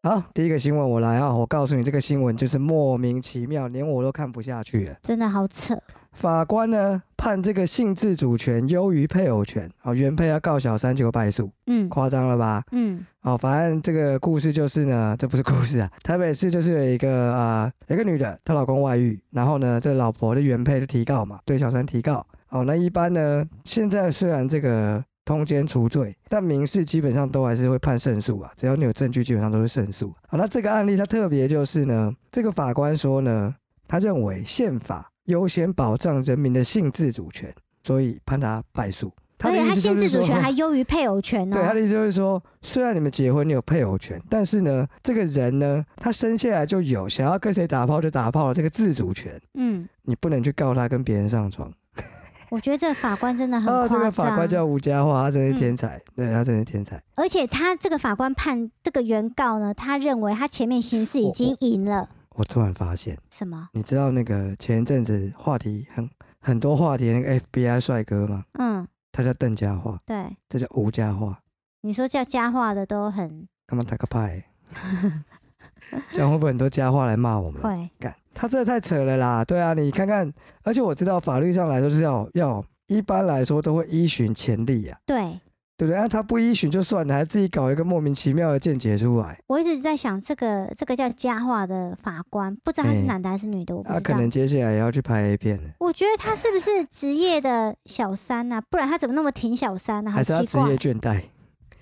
好，第一个新闻我来啊，我告诉你，这个新闻就是莫名其妙，连我都看不下去了。真的好扯。法官呢判这个性自主权优于配偶权，哦，原配要告小三结果败诉，嗯夸张了吧？嗯哦，反正这个故事就是呢，这不是故事啊，台北市就是有一个啊、有一个女的，她老公外遇，然后呢，这老婆的原配就提告嘛，对小三提告。哦，那一般呢，现在虽然这个通奸除罪，但民事基本上都还是会判胜诉啊，只要你有证据，基本上都是胜诉。好，那这个案例它特别就是呢，这个法官说呢，他认为宪法优先保障人民的性自主权，所以判他败诉。他而且他性自主权还优于配偶权呢、对他的意思就是说，虽然你们结婚你有配偶权，但是呢，这个人呢，他生下来就有想要跟谁打炮就打炮的这个自主权，嗯，你不能去告他跟别人上床。我觉得这个法官真的很哦，这个法官，叫吴家华，他真是嗯天才，对他真是天才。而且他这个法官判这个原告呢，他认为他前面刑事已经赢了。我突然发现，什么？你知道那个前一阵子话题很很多话题那个 FBI 帅哥吗？嗯，他叫邓家华，对，这叫吴家华，你说叫家话的都很干嘛打个牌？这样会不会很多家话来骂我们？会，干，他真的太扯了啦！对啊，你看看，而且我知道法律上来说是要要，一般来说都会依循前例啊，对对不对？那、他不依循就算了，还自己搞一个莫名其妙的见解出来，我一直在想，这个这个叫佳话的法官，不知道他是哎男的还是女的，我不知道。他可能接下来也要去拍 A 片了，我觉得他是不是职业的小三呐、不然他怎么那么挺小三呢、好还是他职业。倦怠？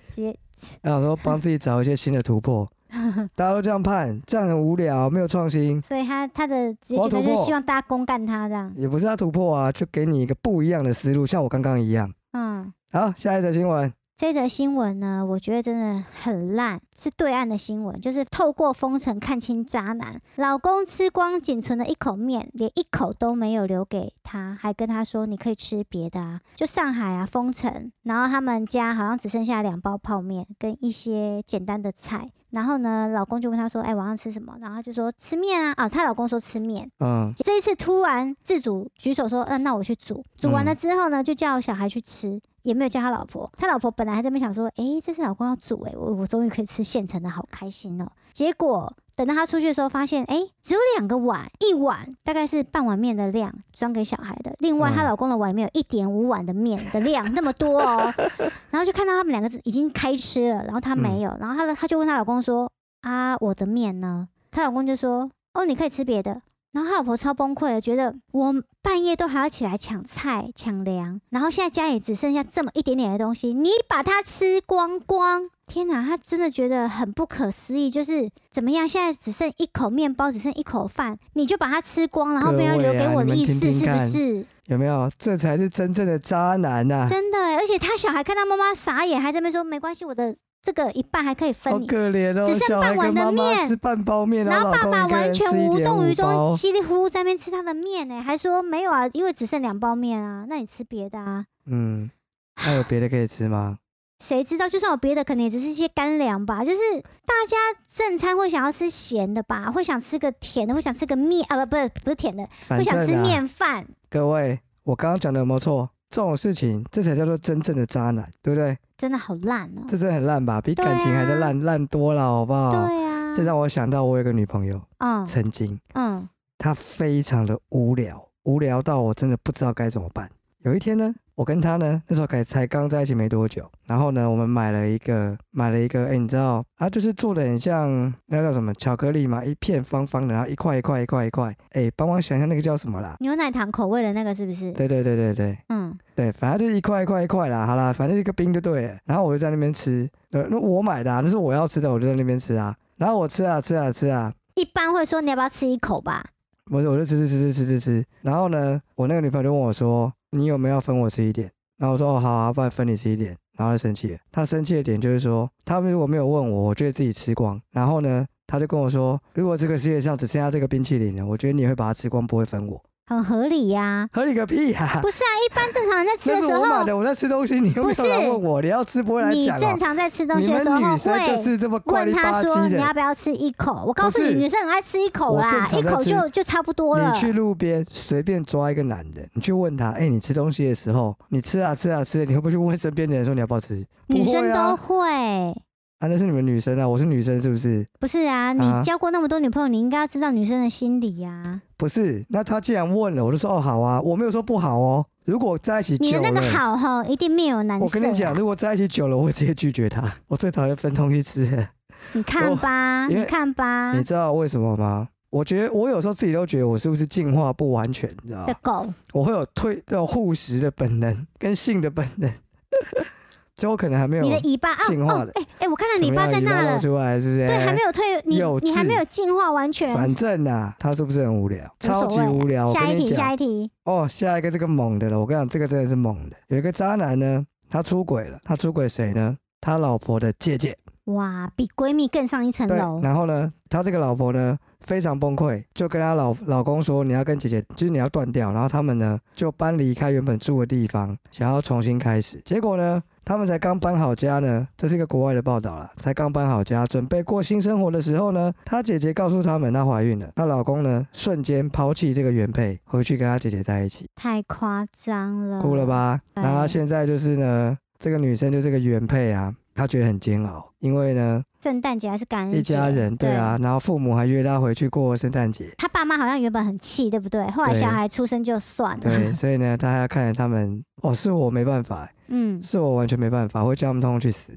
职业他想说帮自己找一些新的突破，大家都这样判，这样很无聊，没有创新，所以他他的职业就是希望大家公干他这样。也不是他突破啊，就给你一个不一样的思路，像我刚刚一样。嗯，好，下一则新闻，这则新闻呢，我觉得真的很烂，是对岸的新闻，就是透过封城看清渣男，老公吃光仅存的一口面，连一口都没有留给他，还跟他说你可以吃别的啊。就上海啊封城，然后他们家好像只剩下两包泡面跟一些简单的菜。然后呢，老公就问她说：“哎，晚上吃什么？”然后她就说：“吃面啊。”啊，她老公说吃面。嗯，这一次突然自主举手说：“嗯、那我去煮。”煮完了之后呢，就叫小孩去吃，也没有叫他老婆。他老婆本来还在那边想说：“诶，这次老公要煮、诶，我我终于可以吃现成的，好开心哦。”结果等到他出去的时候，发现诶，只有两个碗，一碗大概是半碗面的量，装给小孩的。另外，嗯她老公的碗里面有一点五碗的面的量，那么多哦。然后就看到他们两个已经开吃了，然后她没有，然后她的她就问她老公说：“啊，我的面呢？”她老公就说：“哦，你可以吃别的。”然后他老婆超崩溃的，觉得我半夜都还要起来抢菜抢粮，然后现在家里只剩下这么一点点的东西，你把它吃光光。天哪，他真的觉得很不可思议，就是怎么样？现在只剩一口面包，只剩一口饭，你就把它吃光，然后不要留给我的意思，是不是？有没有？这才是真正的渣男呐！真的，而且他小孩看到妈妈傻眼，还在那边说没关系，我的这个一半还可以分你。好可怜哦，只剩半碗的面，吃半包面，然后爸爸完全无动于衷，稀里糊涂在那边吃他的面呢，还说没有啊，因为只剩两包面啊，那你吃别的啊？嗯，还有别的可以吃吗？谁知道？就算有别的，可能也只是一些干粮吧。就是大家正餐会想要吃咸的吧，会想吃个甜的，会想吃个面啊，不，不是不是甜的，会想吃面饭。各位，我刚刚讲的有没有错？这种事情，这才叫做真正的渣男，对不对？真的好烂哦！这真的很烂吧？比感情还在烂烂多了，好不好？对啊。这让我想到，我有个女朋友，嗯，曾经，嗯，她非常的无聊，无聊到我真的不知道该怎么办。有一天呢。我跟他呢，那时候才才刚在一起没多久，然后呢，我们买了一个买了一个，哎，你知道啊，就是做的很像那叫什么巧克力嘛，一片方方的，然后一块一块一块一块，哎，帮忙想一下那个叫什么啦？牛奶糖口味的那个是不是？对对对对对，嗯，对，反正就是一块一块一块啦，好啦，反正一个冰就对了。然后我就在那边吃，对，那我买的，啊，那是我要吃的，我就在那边吃啊。然后我吃啊吃啊吃啊，一般会说你要不要吃一口吧？我我就吃吃吃吃吃吃吃。然后呢，我那个女朋友就问我说。你有没有分我吃一点？然后我说哦好啊，不然分你吃一点。然后他生气了，他生气的点就是说，他们如果没有问我，我觉得自己吃光。然后呢，他就跟我说，如果这个世界上只剩下这个冰淇淋了，我觉得你会把它吃光，不会分我。很合理呀，合理个屁呀！不是啊，一般正常人在吃的时候，我买的，我在吃东西，你又不来问我，你要吃不会来讲你正常在吃东西的时候，女生就是这么问他说你要不要吃一口？我告诉你，女生很爱吃一口啦，一口就就差不多了。你去路边随便抓一个男的，你去问他，哎，你吃东西的时候，你吃啊吃啊吃，你会不会去问身边的人说你要不要吃？女生都会。啊，那是你们女生啊，我是女生，是不是？不是啊，你交过那么多女朋友，你应该要知道女生的心理呀。不是，那他既然问了，我就说哦好啊，我没有说不好哦。如果在一起久了，你那个好哈，一定没有难色。我跟你讲，如果在一起久了，我会直接拒绝他。我最讨厌分东西吃。你看吧，你看吧。你知道为什么吗？我觉得我有时候自己都觉得我是不是进化不完全，你知道吗？的狗，我会有退要护食的本能跟性的本能。就我可能还没有你的尾巴进化的，哎哎，我看到尾巴在那了，出来是不是？对，还没有退，你你还没有进化完全。反正呐，他是不是很无聊？超级无聊。下一题，下一题。哦，下一个这个猛的了，我跟你讲，这个真的是猛的。有一个渣男呢，他出轨了，他出轨谁呢？他老婆的姐姐。哇，比闺蜜更上一层楼。然后呢，他这个老婆呢非常崩溃，就跟他老老公说：“你要跟姐姐，就是你要断掉。”然后他们呢就搬离开原本住的地方，想要重新开始。结果呢，他们才刚搬好家呢，这是一个国外的报道了，才刚搬好家，准备过新生活的时候呢，她姐姐告诉他们她怀孕了，她老公呢瞬间抛弃这个原配，回去跟她姐姐在一起。太夸张了，哭了吧？然后现在就是呢，这个女生就这个原配啊。他觉得很煎熬，因为呢，圣诞节还是感恩一家人对啊，然后父母还约他回去过圣诞节。他爸妈好像原本很气，对不对？后来小孩出生就算了。对，所以呢，他还要看着他们。哦，是我没办法，嗯，是我完全没办法，会叫他们通通去死。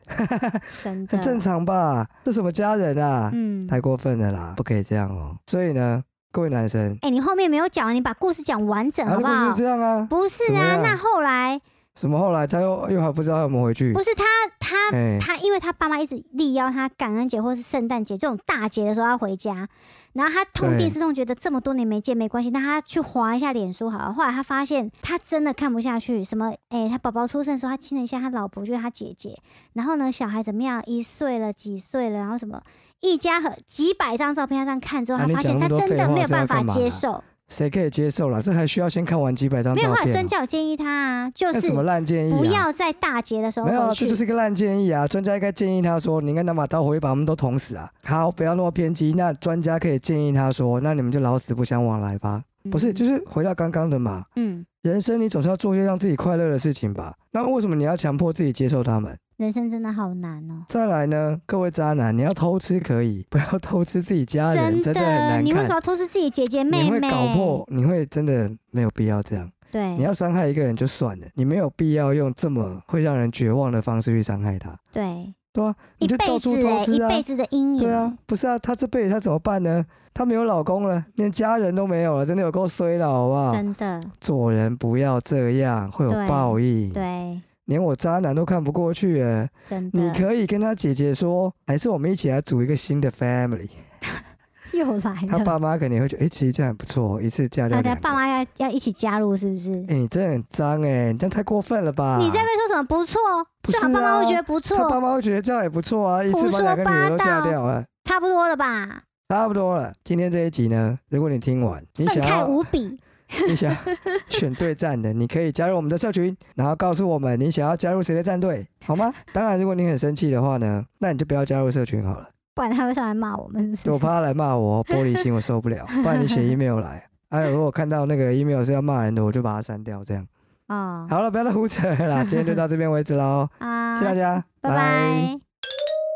真的，很 正常吧？这什么家人啊？嗯，太过分了啦，不可以这样哦。所以呢，各位男生，哎，你后面没有讲，你把故事讲完整好不好？是这样啊？不是啊，那后来。什么？后来他又又还不知道怎么回去？不是他，他他，因为他爸妈一直力邀他感恩节或是圣诞节这种大节的时候要回家，然后他痛定思痛，觉得这么多年没见没关系，那他去划一下脸书好了。后来他发现他真的看不下去，什么？哎，他宝宝出生的时候，他亲了一下他老婆，就是他姐姐。然后呢，小孩怎么样？一岁了，几岁了？然后什么？一家和几百张照片他这样看之后，他发现他真的没有办法接受。谁可以接受了？这还需要先看完几百张照片。没有，专家有建议他啊，就是什么烂建议？不要在大节的时候没有，这就是一个烂建议啊！专家应该建议他说：“你应该拿把刀回去把他们都捅死啊！”好，不要那么偏激。那专家可以建议他说：“那你们就老死不相往来吧。”不是，就是回到刚刚的嘛。嗯，人生你总是要做一些让自己快乐的事情吧？那为什么你要强迫自己接受他们？人生真的好难哦。再来呢，各位渣男，你要偷吃可以，不要偷吃自己家人，真的很难看。你为什么要偷吃自己姐姐妹妹？你会搞破，你会真的没有必要这样。对，你要伤害一个人就算了，你没有必要用这么会让人绝望的方式去伤害他。对。对啊，你就到处偷吃啊一辈，子的阴影。对啊，不是啊，她这辈子她怎么办呢？她没有老公了，连家人都没有了，真的有够衰了，好不好？真的，做人不要这样，会有报应。对，连我渣男都看不过去了，真的。你可以跟他姐姐说，还是我们一起来组一个新的 family。又来了，他爸妈肯定会觉得，哎、其实这样很不错，一次嫁掉大。家爸妈要要一起加入，是不是？哎、你真的很脏哎、你这样太过分了吧？你在那边说什么不错？不是最好爸妈会啊觉得不错他爸错，妈会觉得这样也不错啊，一次把两个女儿都嫁掉了，差不多了吧？差不多了。今天这一集呢，如果你听完，你想要无比，你想选对战的，你可以加入我们的社群，然后告诉我们你想要加入谁的战队，好吗？当然，如果你很生气的话呢，那你就不要加入社群好了。不然他会上来骂我们。是不是我怕他来骂我，玻璃心我受不了。不然你写 email 来，哎、如果看到那个 email 是要骂人的，我就把它删掉。这样 哦，好了，不要再胡扯了啦，今天就到这边为止喽，啊，谢谢大家，拜拜。